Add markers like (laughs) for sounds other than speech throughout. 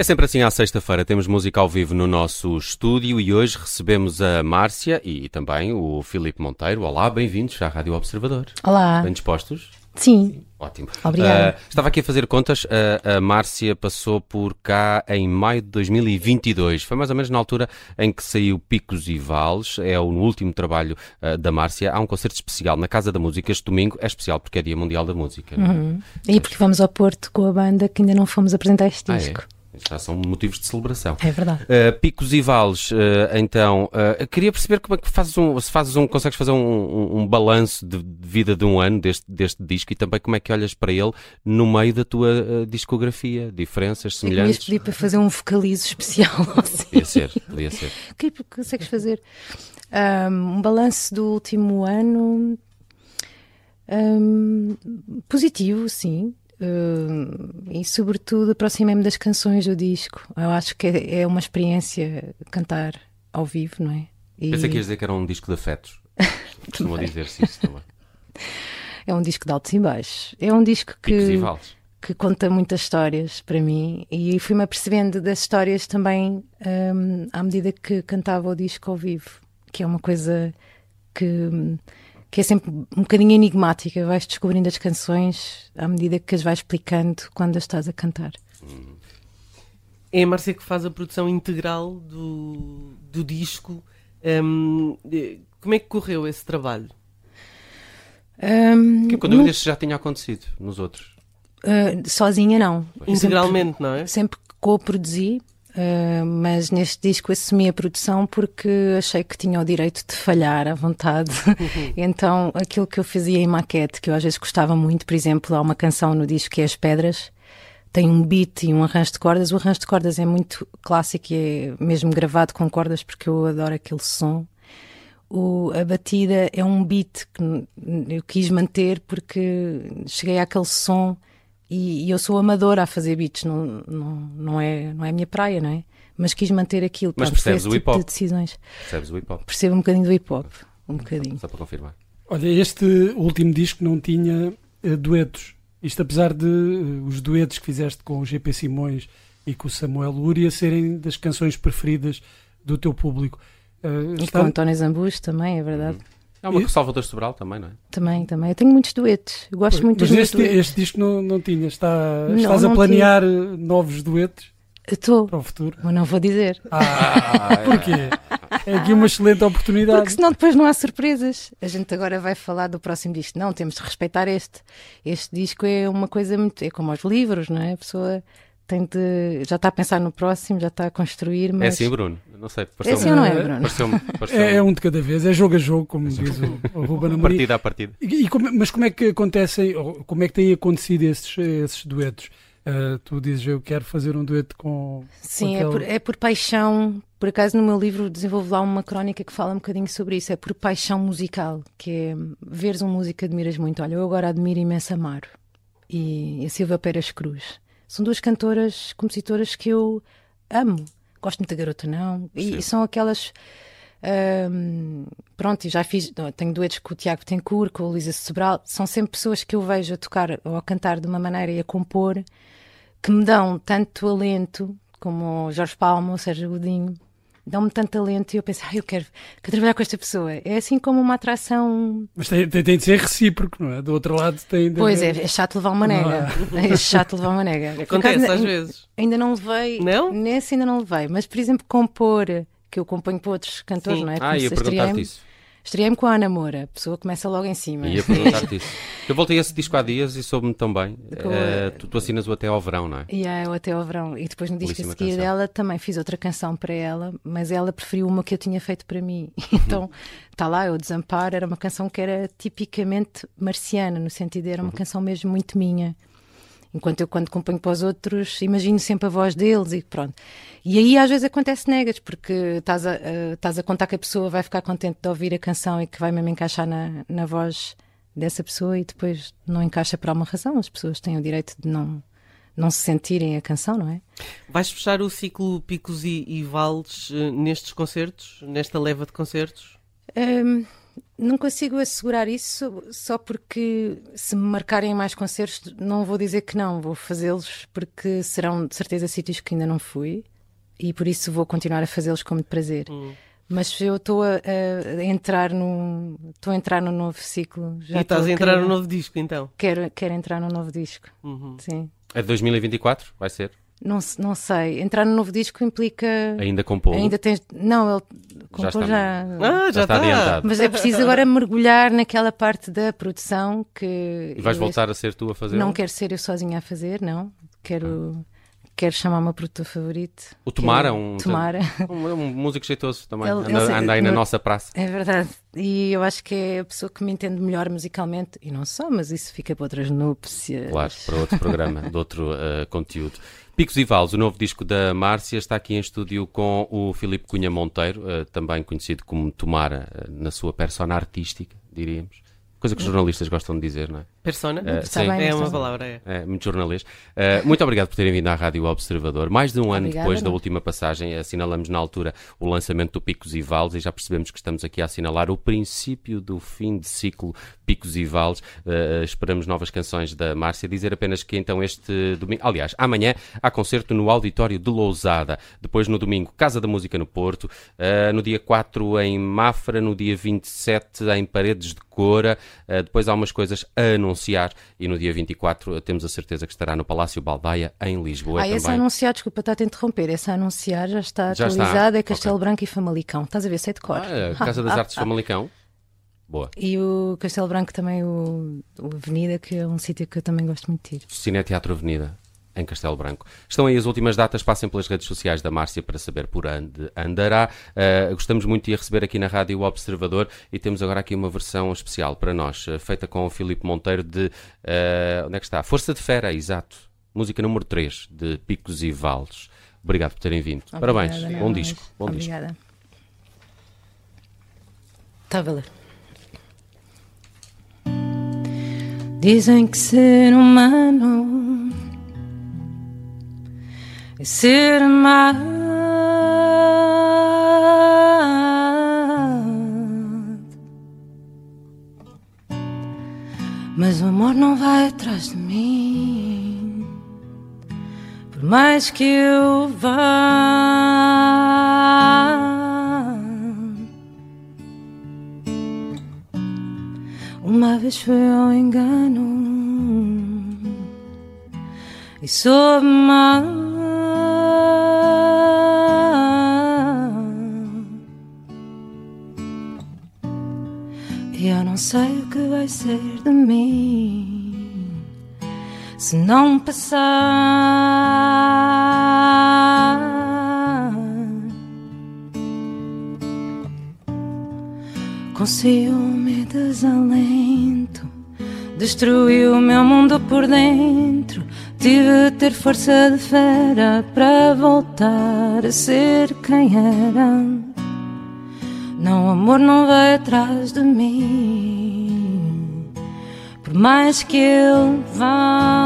É sempre assim à sexta-feira, temos música ao vivo no nosso estúdio e hoje recebemos a Márcia e também o Filipe Monteiro. Olá, bem-vindos à Rádio Observador. Olá. Bem dispostos? Sim. Ótimo. Obrigada. Uh, estava aqui a fazer contas. Uh, a Márcia passou por cá em maio de 2022. Foi mais ou menos na altura em que saiu Picos e Vales. É o último trabalho uh, da Márcia. Há um concerto especial na Casa da Música este domingo. É especial porque é Dia Mundial da Música. é? Uhum. E porque vamos ao Porto com a banda que ainda não fomos apresentar este Ah, disco. é? Já são motivos de celebração. É, verdade. Uh, picos e vales, uh, então, uh, queria perceber como é que fazes um, se fazes um, consegues fazer um, um, um balanço de, de vida de um ano deste, deste disco e também como é que olhas para ele no meio da tua discografia, diferenças, ias semelhantes. pedir para fazer um vocalizo especial. (laughs) Assim. Podia ser, podia ser. O (laughs) que que consegues fazer? Um, um balanço do último ano. um, positivo, sim. Um, e sobretudo aproximei-me das canções do disco. Eu acho que é, é uma experiência cantar ao vivo, não é? E Pensei que ias dizer que era um disco de afetos. (laughs) Costuma dizer-se isso também. é um disco de altos e baixos. É um disco que. Que conta muitas histórias para mim e fui-me apercebendo das histórias também hum, à medida que cantava o disco ao vivo, que é uma coisa que, que é sempre um bocadinho enigmática. Vais descobrindo as canções à medida que as vais explicando quando as estás a cantar. É a Márcia que faz a produção integral do, do disco. Hum, eh, como é que correu esse trabalho? Hum, Que quando eu disse já tinha acontecido nos outros. uh, sozinha não. Integralmente, não é? Sempre, sempre que co-produzi, uh, mas neste disco assumi a produção porque achei que tinha o direito de falhar à vontade. (laughs) então aquilo que eu fazia em maquete, que eu às vezes gostava muito, por exemplo, há uma canção no disco que é As Pedras, tem um beat e um arranjo de cordas. O arranjo de cordas é muito clássico e é mesmo gravado com cordas porque eu adoro aquele som. O, a batida é um beat que eu quis manter porque cheguei àquele som e, e eu sou amadora a fazer beats, não, não, não, é, não é a minha praia, não é? Mas quis manter aquilo. Mas percebes o tipo hip-hop? de decisões. Percebes o hip hop? Percebo um bocadinho do hip hop, um bocadinho. Só para confirmar. Olha, este último disco não tinha eh, duetos. Isto apesar de eh, os duetos que fizeste com o GP Simões e com o Samuel Lúria serem das canções preferidas do teu público. Eh, E com está- o António Zambujo também, é verdade. É uma com Salvador Sobral também, não é? Também, também. Eu tenho muitos duetos. Eu gosto muito Mas dos este, duetos. este disco não, não tinha. Está, Não, estás não a planear eh, novos duetos Estou, para o futuro? mas não vou dizer. Ah, (laughs) porquê? É aqui uma excelente oportunidade. Porque senão depois não há surpresas. A gente agora vai falar do próximo disco. Não, temos de respeitar este. Este disco é uma coisa muito. É como os livros, não é? A pessoa tem de. Já está a pensar no próximo, já está a construir, mas. É assim, Bruno? Não sei. É assim ou não é, Bruno? Pareceu-me. (laughs) É, pareceu-me é um de cada vez, é jogo a jogo, como diz o, o Ruben Amorim. partida a partida. E, e como- mas como é que acontecem, como é que têm acontecido esses, esses duetos? Ah, tu dizes, eu quero fazer um dueto com. Sim, é aquele- por, é por paixão. Por acaso, no meu livro desenvolvo lá uma crónica que fala um bocadinho sobre isso. É por paixão musical, que é veres um músico que admiras muito. Olha, eu agora admiro imenso Amaro e a Silvia Pérez Cruz. São duas cantoras, compositoras que eu amo. Gosto muito da Garota Não. E, Sim. são aquelas. ahm, pronto, e já fiz. não, Tenho duetos com o Tiago Tencourt, com a Luísa Sobral. São sempre pessoas que eu vejo a tocar ou a cantar de uma maneira e a compor que me dão tanto alento, como o Jorge Palma, o Sérgio Godinho, dão-me tanto talento e eu penso, ah, eu quero, quero trabalhar com esta pessoa. É assim como uma atração. Mas tem, tem, tem de ser recíproco, não é? Do outro lado tem de Pois é, é chato levar uma nega. (laughs) É chato levar uma nega. Acontece às ainda- vezes. Ainda não levei. Não? Nesse ainda não levei. Mas, por exemplo, compor, que eu componho para outros cantores, Sim. não é? Ah, ia Comecei- perguntar-te isso. Estreiei-me com a Ana Moura. A pessoa começa logo em cima. Ia perguntar-te (laughs) isso. Eu voltei a esse disco há dias e soube-me. Com a- Eh, tu, tu assinas o Até ao Verão, não é? E yeah, eu até ao verão. E depois no disco a seguir canção. dela também fiz outra canção para ela, mas ela preferiu uma que eu tinha feito para mim. (laughs) Então está lá, eu Desamparo, era uma canção que era tipicamente marciana, no sentido de era uma canção mesmo muito minha. Enquanto eu, quando componho para os outros, imagino sempre a voz deles e pronto. E aí às vezes acontece negas, porque estás a, a- estás a contar que a pessoa vai ficar contente de ouvir a canção e que vai mesmo encaixar na, na voz dessa pessoa e depois não encaixa por alguma razão. As pessoas têm o direito de não, não se sentirem a canção, não é? Vais fechar o ciclo Picos e, e Vales eh, nestes concertos? Nesta leva de concertos? Hum, Não consigo assegurar isso só porque se me marcarem mais concertos, não vou dizer que não, vou fazê-los porque serão de certeza sítios que ainda não fui e por isso vou continuar a fazê-los com muito prazer. Hum. Mas eu estou a, a entrar no estou a entrar no novo ciclo. Já e estás a entrar querer- no novo disco, então. Quero, quero entrar no novo disco. Uhum. Sim. É de 2024? Vai ser? Não, não sei. Entrar no novo disco implica. Ainda compô Ainda tens. Não, ele compôs está. já. Ah, já, Já está adiantado. Mas é preciso agora mergulhar naquela parte da produção que. E vais eu voltar a ser tu a fazer? Não quero ser eu sozinha a fazer, não. Quero, quero chamar o meu produtor favorito. O Tomara, um- Tomara. (laughs) Um, um músico jeitoso também. Ele- anda, ele anda aí na no- nossa praça. É verdade. E eu acho que é a pessoa que me entende melhor musicalmente. E não só, mas isso fica para outras núpcias. Claro, para outro programa, de outro eh, conteúdo. Picos e Vales, o novo disco da Márcia, está aqui em estúdio com o Filipe Cunha Monteiro, eh, também conhecido como Tomara, eh, na sua persona artística, diríamos. Coisa que os jornalistas gostam de dizer, não é? Persona? Está sim, bem, é uma palavra, é. É, muito jornalês. Uh, muito obrigado por terem vindo à Rádio Observador. Mais de um ano Obrigada, depois da não. última passagem, assinalamos na altura o lançamento do Picos e Vales e já percebemos que estamos aqui a assinalar o princípio do fim de ciclo Picos e Vales. Uh, esperamos novas canções da Márcia. Dizer apenas que então este domingo, aliás, amanhã há concerto no Auditório de Lousada. Depois no domingo, Casa da Música no Porto. Uh, no dia 4 em Mafra. No dia 27 em Paredes de Cora. Uh, depois há umas coisas a anunciar e no dia 24 uh, temos a certeza que estará no Palácio Baldaia em Lisboa Ah, esse também. anunciar, desculpa, está a te interromper. Esse anunciar já está Já está? atualizado, é Castelo Ok. Branco e Famalicão. Estás a ver, sei de cor. Ah, a Casa das Artes (laughs) Famalicão. Boa. E o Castelo Branco também, o, o Avenida, que é um sítio que eu também gosto muito de ir. Cine Teatro Avenida, em Castelo Branco. Estão aí as últimas datas, passem pelas redes sociais da Márcia para saber por onde andará. Uh, gostamos muito de a receber aqui na Rádio O Observador e temos agora aqui uma versão especial para nós, uh, feita com o Filipe Monteiro de. uh, onde é que está? Força de Fera, exato. Música número 3, de Picos e Vales. Obrigado por terem vindo. Parabéns. Obrigada, Bom disco. Bom disco. Obrigada. Está a valer. Dizem que ser humano ser amado. Mas o amor não vai atrás de mim. Por mais que eu vá. Uma vez foi ao engano e soube mal. Sei o que vai ser de mim se não passar. Com ciúme e desalento, destruiu o meu mundo por dentro. Tive de ter força de fera para voltar a ser quem era. Não, o amor não vai atrás de mim, por mais que ele vá.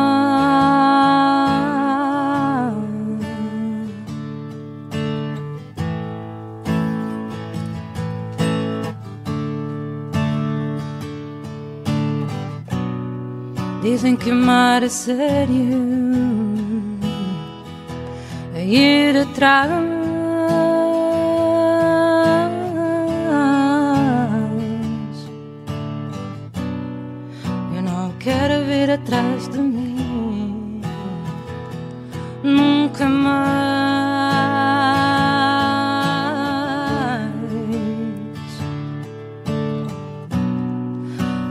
Dizem que amar é sério, é ir atrás. Atrás de mim, nunca mais.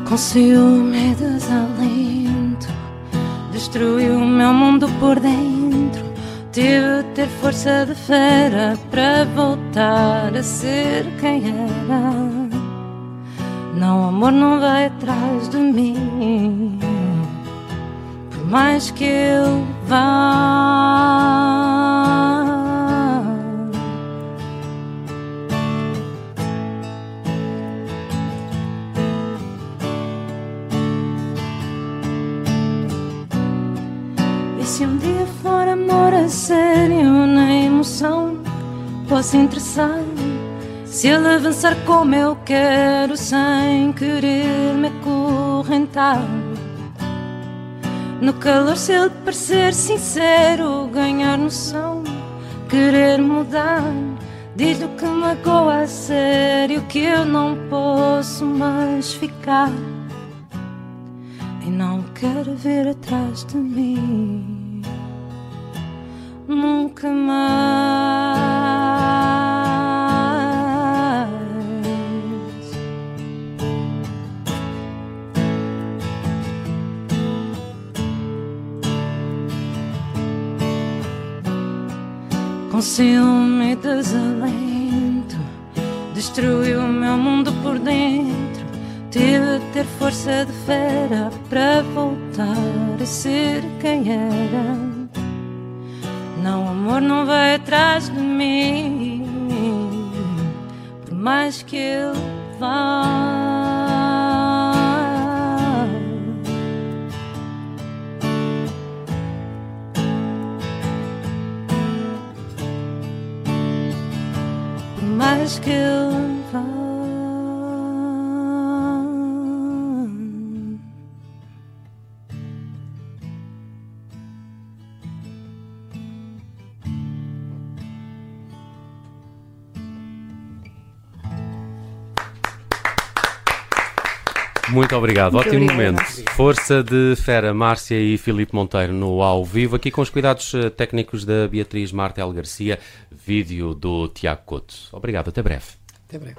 Com ciúme e desalento, destruiu o meu mundo por dentro. Tive de ter força de fera para voltar a ser quem era. Não, amor não vai atrás de mim, mais que eu vá. E se um dia for amor a sério na emoção, posso interessar. Se ele avançar como eu quero, sem querer me acorrentar. No calor, se ele parecer sincero, ganhar noção, querer mudar. Diz-lhe que magoa a sério que eu não posso mais ficar. E não quero ver atrás de mim. Nunca mais. Ciúme e desalento, destruiu o meu mundo por dentro. Tive de ter força de fera para voltar a ser quem era. Não, amor não vai atrás de mim, por mais que ele vá. Por mais Muito obrigado, Muito ótimo momento. Força de Fera, Márcia e Filipe Monteiro no ao vivo, aqui com os cuidados eh, técnicos da Beatriz Martel Garcia, vídeo do Tiago Couto. Obrigado, até breve. Até breve.